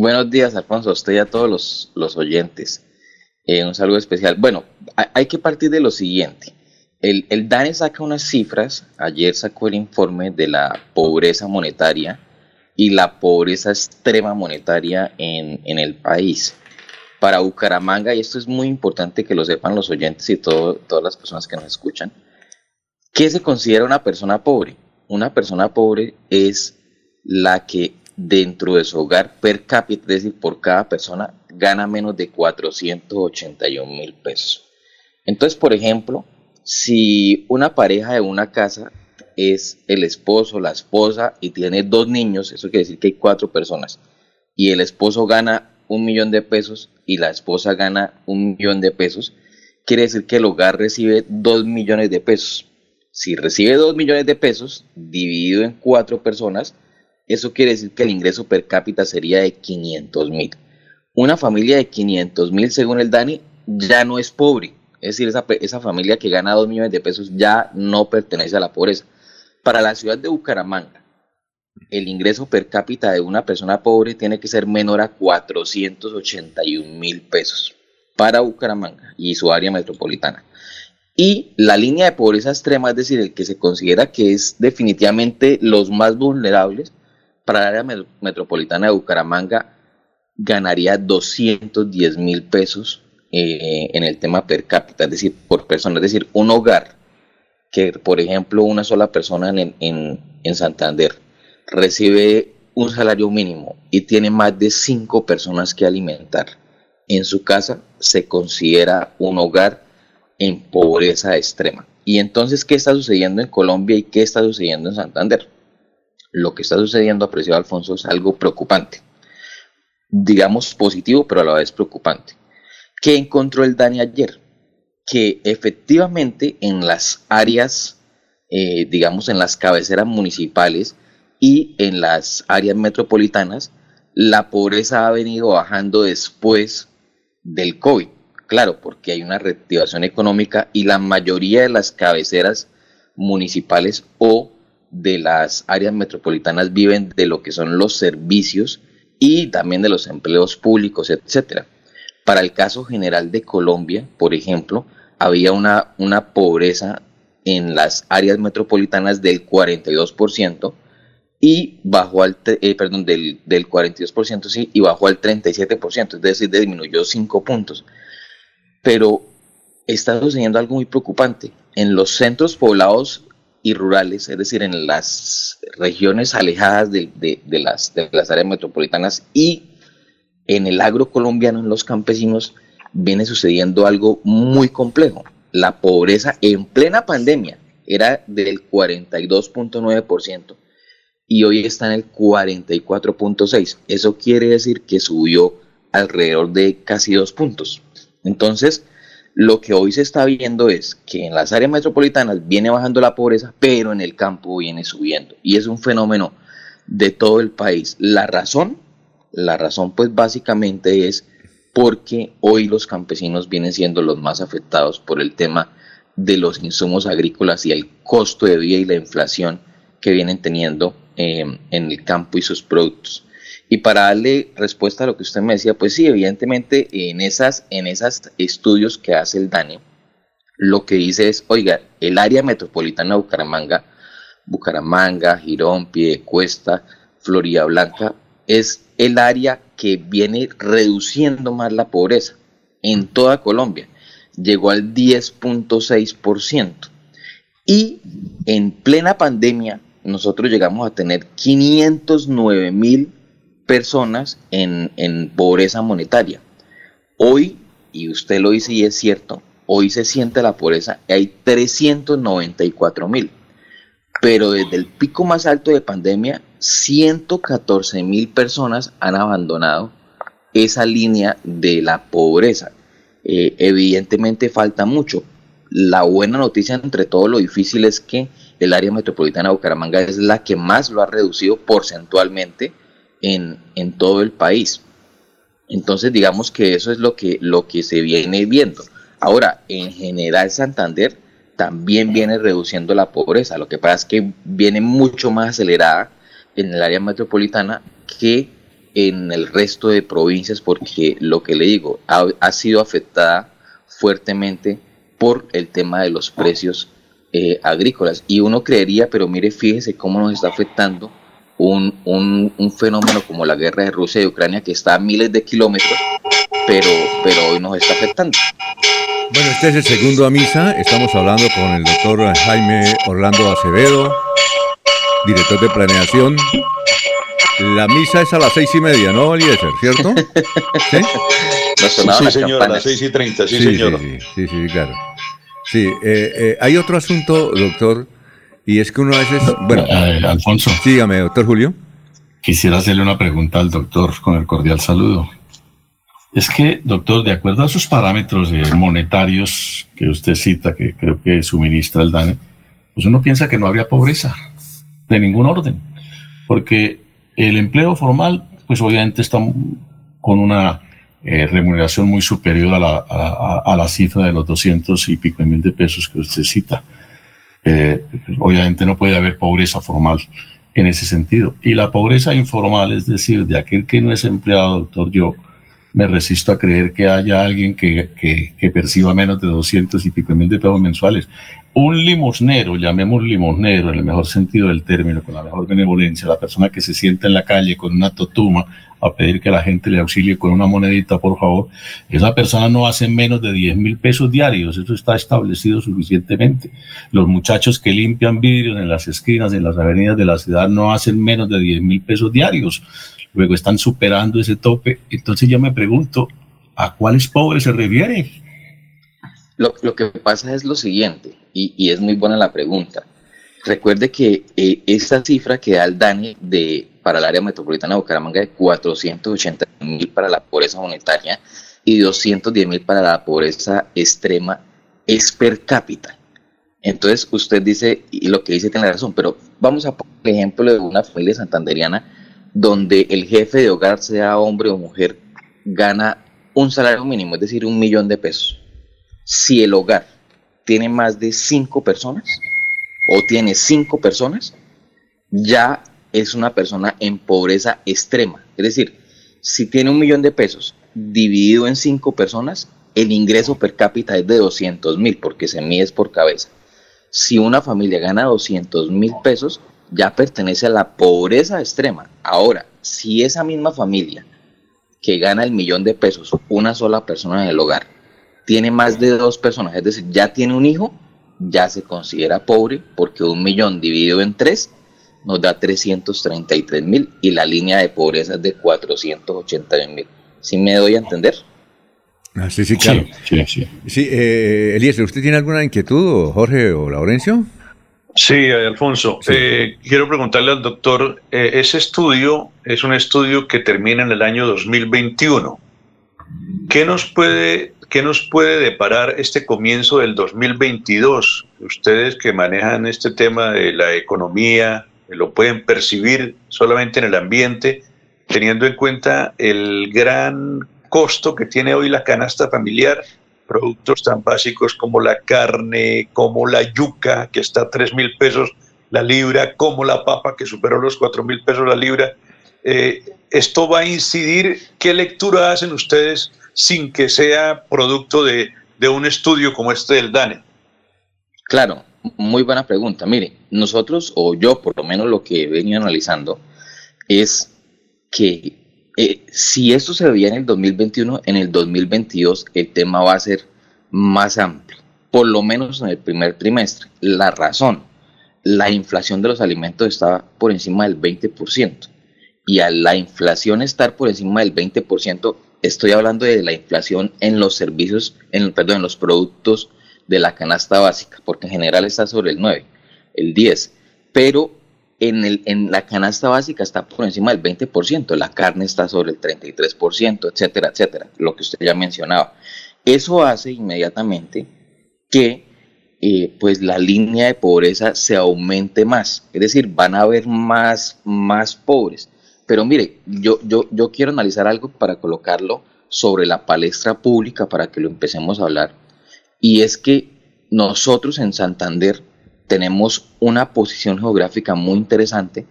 Buenos días, Alfonso, a usted y a todos los, oyentes. Eh, un saludo especial. Bueno, hay, que partir de lo siguiente. El, el, DANE saca unas cifras, ayer sacó el informe de la pobreza monetaria y la pobreza extrema monetaria en, en el país. Para Bucaramanga, y esto es muy importante que lo sepan los oyentes y todas las personas que nos escuchan, ¿qué se considera una persona pobre? Una persona pobre es la que dentro de su hogar per cápita, es decir, por cada persona, gana menos de 481 mil pesos. Entonces, por ejemplo, si una pareja de una casa es el esposo, la esposa y tiene dos niños, eso quiere decir que hay cuatro personas, y el esposo gana un millón de pesos y la esposa gana un millón de pesos, quiere decir que el hogar recibe dos millones de pesos. Si recibe dos millones de pesos dividido en cuatro personas, eso quiere decir que el ingreso per cápita sería de 500 mil. Una familia de 500 mil, según el DANI, ya no es pobre. Es decir, esa, familia que gana 2 millones de pesos ya no pertenece a la pobreza. Para la ciudad de Bucaramanga, el ingreso per cápita de una persona pobre tiene que ser menor a 481 mil pesos para Bucaramanga y su área metropolitana. Y la línea de pobreza extrema, es decir, el que se considera que es definitivamente los más vulnerables, para el área metropolitana de Bucaramanga ganaría 210 mil pesos eh, en el tema per cápita, es decir, por persona. Es decir, un hogar que, por ejemplo, una sola persona en, en, Santander recibe un salario mínimo y tiene más de cinco personas que alimentar en su casa, se considera un hogar en pobreza extrema. Y entonces, ¿qué está sucediendo en Colombia y qué está sucediendo en Santander? Lo que está sucediendo, apreciado Alfonso, es algo preocupante. Digamos positivo, pero a la vez preocupante. ¿Qué encontró el DANI ayer? Que efectivamente en las áreas, eh, digamos en las cabeceras municipales y en las áreas metropolitanas, la pobreza ha venido bajando después del COVID. Claro, porque hay una reactivación económica y la mayoría de las cabeceras municipales o de las áreas metropolitanas viven de lo que son los servicios y también de los empleos públicos, etcétera. Para el caso general de Colombia, por ejemplo, había una, una pobreza en las áreas metropolitanas del 42% y bajó al, eh, perdón, del, del 42% sí, y bajó al 37%, es decir, disminuyó 5 puntos. Pero está sucediendo algo muy preocupante. En los centros poblados y rurales, es decir, en las regiones alejadas de, las, de las áreas metropolitanas y en el agro colombiano, en los campesinos, viene sucediendo algo muy complejo. La pobreza en plena pandemia era del 42.9% y hoy está en el 44.6%. Eso quiere decir que subió alrededor de casi dos puntos. Entonces, lo que hoy se está viendo es que en las áreas metropolitanas viene bajando la pobreza, pero en el campo viene subiendo. Y es un fenómeno de todo el país. La razón, la razón pues básicamente es porque hoy los campesinos vienen siendo los más afectados por el tema de los insumos agrícolas y el costo de vida y la inflación que vienen teniendo eh, en el campo y sus productos. Y para darle respuesta a lo que usted me decía, pues sí, evidentemente en esas, en esas estudios que hace el DANE, lo que dice es, oiga, el área metropolitana de Bucaramanga, Bucaramanga, Girón, Piedecuesta, Florida Blanca, es el área que viene reduciendo más la pobreza en toda Colombia. Llegó al 10.6%. Y en plena pandemia, nosotros llegamos a tener 509 mil personas en, pobreza monetaria. Hoy, y usted lo dice y es cierto, hoy se siente la pobreza, hay 394 mil. Pero desde el pico más alto de pandemia, 114 mil personas han abandonado esa línea de la pobreza. Eh, evidentemente falta mucho. La buena noticia entre todo lo difícil es que el área metropolitana de Bucaramanga es la que más lo ha reducido porcentualmente en, en todo el país. Entonces, digamos que eso es lo que, lo que se viene viendo. Ahora, en general, Santander también viene reduciendo la pobreza. Lo que pasa es que viene mucho más acelerada en el área metropolitana que en el resto de provincias porque lo que le digo, ha, sido afectada fuertemente por el tema de los precios eh, agrícolas. Y uno creería, pero mire, fíjese cómo nos está afectando un, un, fenómeno como la guerra de Rusia y Ucrania que está a miles de kilómetros, pero, pero hoy nos está afectando. Bueno, este es el segundo a misa. Estamos hablando con el doctor Jaime Orlando Acevedo, director de planeación la misa es a las seis y media, ¿no, Eliezer? ¿Cierto? ¿Sí? sí, señor, a las seis y treinta, sí, señor. Sí, sí, claro. Sí, eh, eh, hay otro asunto, doctor, y es que uno a veces... Bueno, eh, Alfonso. Dígame, doctor Julio. Quisiera hacerle una pregunta al doctor con el cordial saludo. Es que, doctor, de acuerdo a sus parámetros monetarios que usted cita, que creo que suministra el DANE, pues uno piensa que no habría pobreza de ningún orden, porque el empleo formal, pues obviamente está con una eh, remuneración muy superior a la, a, la, cifra de los 200 y pico mil de pesos que usted cita. Eh, obviamente no puede haber pobreza formal en ese sentido. Y la pobreza informal, es decir, de aquel que no es empleado, doctor, yo me resisto a creer que haya alguien que, perciba menos de 200 y pico mil de pesos mensuales un limosnero, llamemos limosnero en el mejor sentido del término, con la mejor benevolencia, la persona que se sienta en la calle con una totuma a pedir que la gente le auxilie con una monedita, por favor, esa persona no hace menos de 10 mil pesos diarios, eso está establecido suficientemente. Los muchachos que limpian vidrios en las esquinas, en las avenidas de la ciudad, no hacen menos de 10 mil pesos diarios. Luego están superando ese tope. Entonces yo me pregunto, ¿a cuáles pobres se refiere? Lo, lo que pasa es lo siguiente y, es muy buena la pregunta. Recuerde que eh, esta cifra que da el DANE de, para el área metropolitana de Bucaramanga de 480 mil para la pobreza monetaria y 210 mil para la pobreza extrema es per cápita. Entonces usted dice, y lo que dice tiene razón, pero vamos a poner el ejemplo de una familia santanderiana donde el jefe de hogar, sea hombre o mujer, gana un salario mínimo, es decir, un millón de pesos. Si el hogar tiene más de cinco personas o tiene cinco personas, ya es una persona en pobreza extrema. Es decir, si tiene un millón de pesos dividido en cinco personas, el ingreso per cápita es de 200 mil porque se mide por cabeza. Si una familia gana 200 mil pesos, ya pertenece a la pobreza extrema. Ahora, si esa misma familia que gana el millón de pesos, una sola persona en el hogar, tiene más de dos personas, es decir, ya tiene un hijo, ya se considera pobre porque un millón dividido en tres nos da 333 mil y la línea de pobreza es de 480 mil. ¿Sí me doy a entender? Ah, sí, sí, claro. Sí, sí. sí eh, Eliezer, ¿usted tiene alguna inquietud, Jorge o Laurencio? Sí, Alfonso. Eh, quiero preguntarle al doctor, eh, ese estudio es un estudio que termina en el año 2021. ¿Qué nos puede ¿Qué nos puede deparar este comienzo del 2022? Ustedes que manejan este tema de la economía, lo pueden percibir solamente en el ambiente, teniendo en cuenta el gran costo que tiene hoy la canasta familiar, productos tan básicos como la carne, como la yuca, que está a 3 mil pesos la libra, como la papa, que superó los 4 mil pesos la libra. Eh, ¿Esto va a incidir? ¿Qué lectura hacen ustedes sin que sea producto de, un estudio como este del DANE? Claro, muy buena pregunta. Mire, nosotros, o yo por lo menos lo que he venido analizando, es que eh, si esto se veía en el 2021, en el 2022 el tema va a ser más amplio, por lo menos en el primer trimestre. La razón, la inflación de los alimentos está por encima del 20%. Y a la inflación estar por encima del 20%, estoy hablando de la inflación en los servicios, en, perdón, en los productos de la canasta básica, porque en general está sobre el 9, el 10, pero en, el, en la canasta básica está por encima del 20%, la carne está sobre el 33%, etcétera, etcétera, lo que usted ya mencionaba. Eso hace inmediatamente que eh, pues la línea de pobreza se aumente más, es decir, van a haber más, más pobres. Pero mire, yo, yo, yo quiero analizar algo para colocarlo sobre la palestra pública para que lo empecemos a hablar. Y es que nosotros en Santander tenemos una posición geográfica muy interesante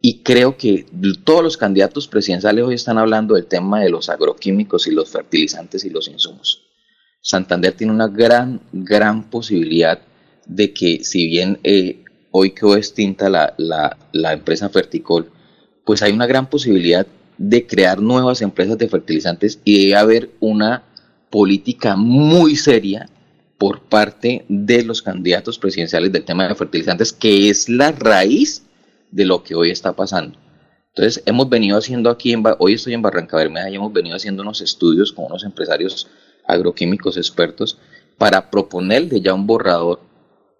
Y creo que todos los candidatos presidenciales hoy están hablando del tema de los agroquímicos y los fertilizantes y los insumos. Santander tiene una gran, gran posibilidad de que si bien eh, hoy quedó extinta la, la, empresa Ferticol, pues hay una gran posibilidad de crear nuevas empresas de fertilizantes y debe haber una política muy seria por parte de los candidatos presidenciales del tema de fertilizantes, que es la raíz de lo que hoy está pasando. Entonces, hemos venido haciendo aquí, en, hoy estoy en Barranca Bermeja y hemos venido haciendo unos estudios con unos empresarios agroquímicos expertos para proponerle ya un borrador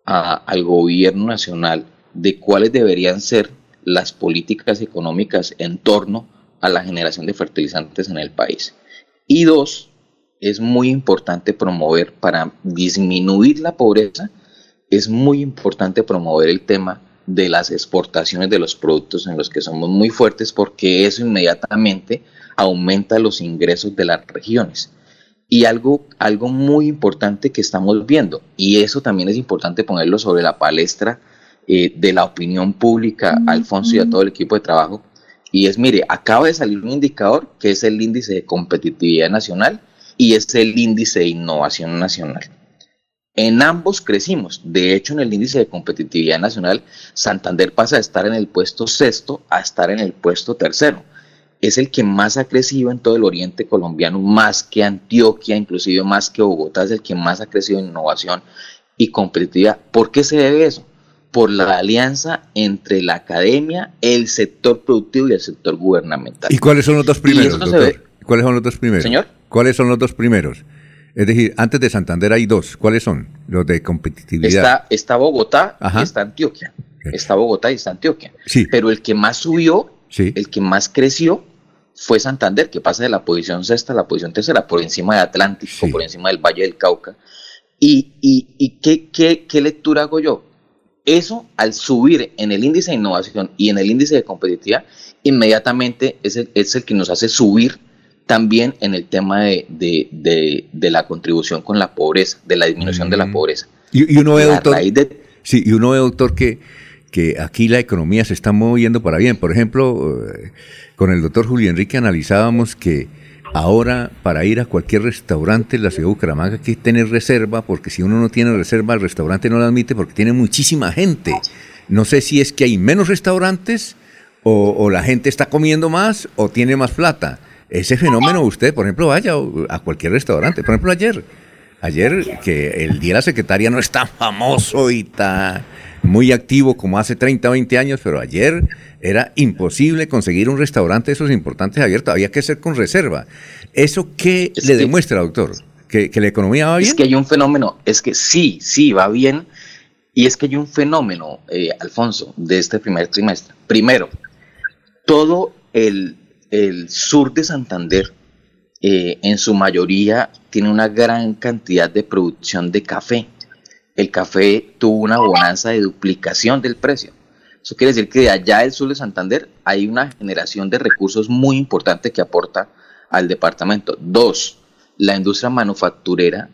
al gobierno nacional de cuáles deberían ser las políticas económicas en torno a la generación de fertilizantes en el país. Y dos, es muy importante promover para disminuir la pobreza, es muy importante promover el tema de las exportaciones de los productos en los que somos muy fuertes porque eso inmediatamente aumenta los ingresos de las regiones. Y algo, algo muy importante que estamos viendo, y eso también es importante ponerlo sobre la palestra eh, de la opinión pública, Alfonso y a todo el equipo de trabajo, y es, mire, acaba de salir un indicador que es el índice de competitividad nacional y es el índice de innovación nacional. En ambos crecimos. De hecho, en el índice de competitividad nacional, Santander pasa de estar en el puesto sexto a estar en el puesto tercero es el que más ha crecido en todo el oriente colombiano, más que Antioquia, inclusive más que Bogotá, es el que más ha crecido en innovación y competitividad. ¿Por qué se debe eso? Por la alianza entre la academia, el sector productivo y el sector gubernamental. ¿Y cuáles son los dos primeros, doctor? ¿Cuáles son los dos primeros? Señor. ¿Cuáles son los dos primeros? Es decir, antes de Santander hay dos. ¿Cuáles son los de competitividad? Está, Bogotá y está Antioquia. Está Bogotá y está Antioquia. Sí. Pero el que más subió, el que más creció, fue Santander, que pasa de la posición sexta a la posición tercera, por encima de Atlántico, por encima del Valle del Cauca. ¿Y, y, qué, qué, qué, lectura hago yo? Eso, al subir en el índice de innovación y en el índice de competitividad, inmediatamente es el, es el que nos hace subir también en el tema de, de, de, la contribución con la pobreza, de la disminución de la mm. pobreza. Y, uno ve, doctor, sí, y uno ve, doctor, que, que aquí la economía se está moviendo para bien. Por ejemplo, eh, con el doctor Julio Enrique analizábamos que ahora para ir a cualquier restaurante en la ciudad de Bucaramanga hay que tener reserva, porque si uno no tiene reserva, el restaurante no la admite porque tiene muchísima gente. No sé si es que hay menos restaurantes o, la gente está comiendo más o tiene más plata. Ese fenómeno usted, por ejemplo, vaya a cualquier restaurante. Por ejemplo, ayer, ayer que el Día de la Secretaria no es tan famoso y tan muy activo como hace 30 o 20 años, pero ayer era imposible conseguir un restaurante de esos importantes abierto, había que ser con reserva. ¿Eso qué le demuestra, doctor? ¿Que, la economía va bien? Es que hay un fenómeno, es que sí, sí, va bien, y es que hay un fenómeno, eh, Alfonso, de este primer trimestre. Primero, todo el, sur de Santander, eh, en su mayoría, tiene una gran cantidad de producción de café. El café tuvo una bonanza de duplicación del precio. Eso quiere decir que de allá del sur de Santander hay una generación de recursos muy importante que aporta al departamento. Dos, la industria manufacturera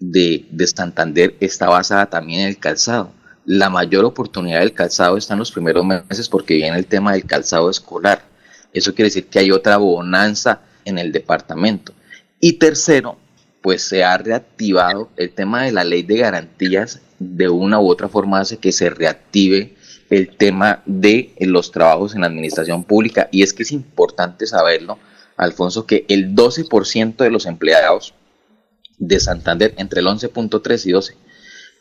de, Santander está basada también en el calzado. La mayor oportunidad del calzado está en los primeros meses porque viene el tema del calzado escolar. Eso quiere decir que hay otra bonanza en el departamento. Y tercero, pues se ha reactivado el tema de la ley de garantías de una u otra forma hace que se reactive el tema de los trabajos en la administración pública. Y es que es importante saberlo, Alfonso, que el 12% de los empleados de Santander, entre el 11.3 y 12,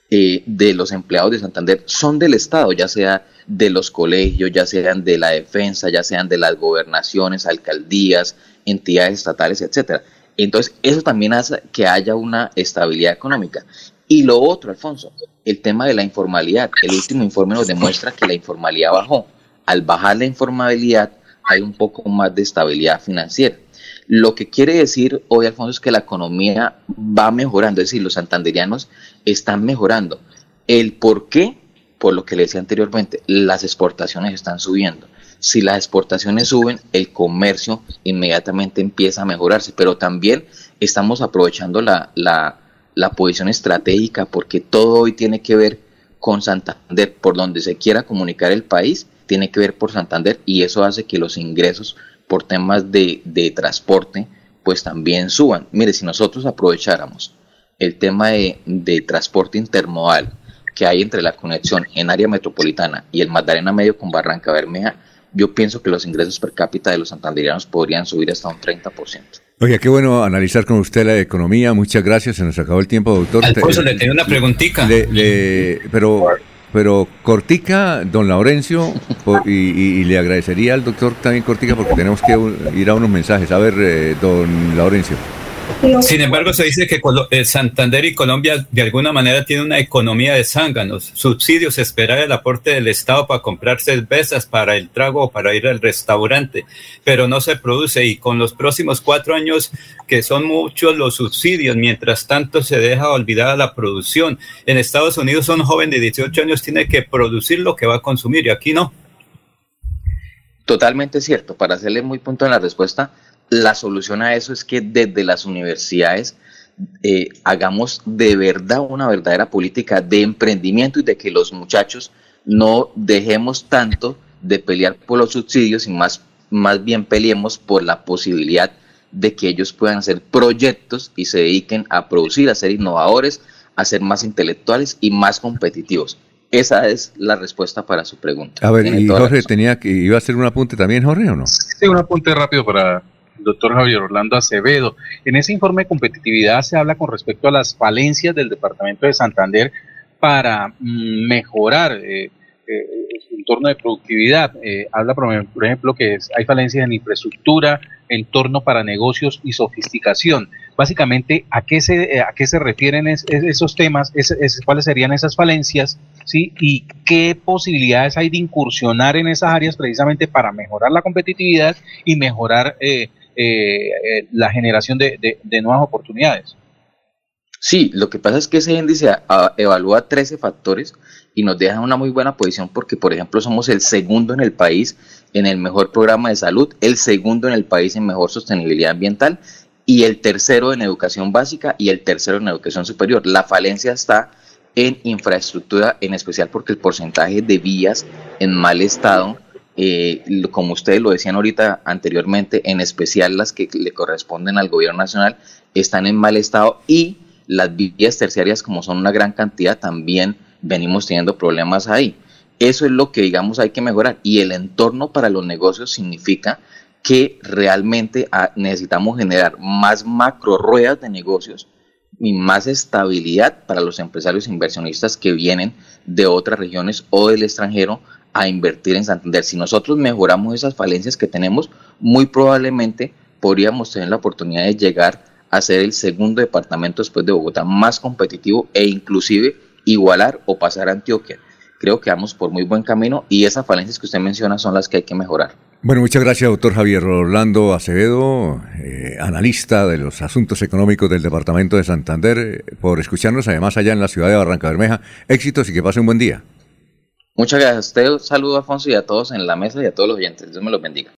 eh, de los empleados de Santander son del Estado, ya sea de los colegios, ya sean de la defensa, ya sean de las gobernaciones, alcaldías, entidades estatales, etcétera. Entonces, eso también hace que haya una estabilidad económica. Y lo otro, Alfonso, el tema de la informalidad. El último informe nos demuestra que la informalidad bajó. Al bajar la informalidad hay un poco más de estabilidad financiera. Lo que quiere decir hoy, Alfonso, es que la economía va mejorando, es decir, los santanderianos están mejorando. El por qué, por lo que le decía anteriormente, las exportaciones están subiendo. Si las exportaciones suben, el comercio inmediatamente empieza a mejorarse, pero también estamos aprovechando la, la la posición estratégica, porque todo hoy tiene que ver con Santander, por donde se quiera comunicar el país, tiene que ver por Santander y eso hace que los ingresos por temas de, de transporte pues también suban. Mire, si nosotros aprovecháramos el tema de, de transporte intermodal que hay entre la conexión en área metropolitana y el Magdalena Medio con Barranca Bermeja, yo pienso que los ingresos per cápita de los santanderianos podrían subir hasta un 30%. Oye, qué bueno analizar con usted la economía. Muchas gracias. Se nos acabó el tiempo, doctor. Alfonso, le tengo una preguntita. pero, pero Cortica, don Laurencio, y, le agradecería al doctor también Cortica porque tenemos que ir a unos mensajes. A ver, eh, don Laurencio. Sin embargo, se dice que eh, Santander y Colombia de alguna manera tienen una economía de zánganos, subsidios, esperar el aporte del Estado para comprar cervezas, para el trago o para ir al restaurante, pero no se produce y con los próximos cuatro años, que son muchos los subsidios, mientras tanto se deja olvidada la producción. En Estados Unidos un joven de 18 años tiene que producir lo que va a consumir y aquí no. Totalmente cierto. Para hacerle muy punto en la respuesta, la solución a eso es que desde las universidades eh, hagamos de verdad una verdadera política de emprendimiento y de que los muchachos no dejemos tanto de pelear por los subsidios y más, más bien peleemos por la posibilidad de que ellos puedan hacer proyectos y se dediquen a producir, a ser innovadores, a ser más intelectuales y más competitivos. Esa es la respuesta para su pregunta. A ver, y Jorge tenía que iba a hacer un apunte también, Jorge, ¿o no? Sí, un apunte rápido para doctor Javier Orlando Acevedo. En ese informe de competitividad se habla con respecto a las falencias del departamento de Santander para mm, mejorar eh, eh, su entorno de productividad. Eh, habla, por ejemplo, que hay falencias en infraestructura, entorno para negocios y sofisticación. Básicamente, ¿a qué se, a qué se refieren esos temas? ¿Cuáles serían esas falencias? ¿sí? ¿Y qué posibilidades hay de incursionar en esas áreas precisamente para mejorar la competitividad y mejorar eh, eh, la generación de, nuevas oportunidades. Sí, lo que pasa es que ese índice evalúa 13 factores y nos deja una muy buena posición porque, por ejemplo, somos el segundo en el país en el mejor programa de salud, el segundo en el país en mejor sostenibilidad ambiental y el tercero en educación básica y el tercero en educación superior. La falencia está en infraestructura, en especial porque el porcentaje de vías en mal estado eh, como ustedes lo decían ahorita anteriormente, en especial las que le corresponden al gobierno nacional, están en mal estado y las vías terciarias, como son una gran cantidad, también venimos teniendo problemas ahí. Eso es lo que, digamos, hay que mejorar. Y el entorno para los negocios significa que realmente ah, necesitamos generar más macro ruedas de negocios y más estabilidad para los empresarios inversionistas que vienen de otras regiones o del extranjero a invertir en Santander. Si nosotros mejoramos esas falencias que tenemos, muy probablemente podríamos tener la oportunidad de llegar a ser el segundo departamento después de Bogotá más competitivo e inclusive igualar o pasar a Antioquia. Creo que vamos por muy buen camino y esas falencias que usted menciona son las que hay que mejorar. Bueno, muchas gracias, doctor Javier Orlando Acevedo, eh, analista de los asuntos económicos del Departamento de Santander, eh, por escucharnos además allá en la ciudad de Barranca Bermeja. Éxitos y que pase un buen día. Muchas gracias a usted, saludo Alfonso y a todos en la mesa y a todos los oyentes. Dios me los bendiga.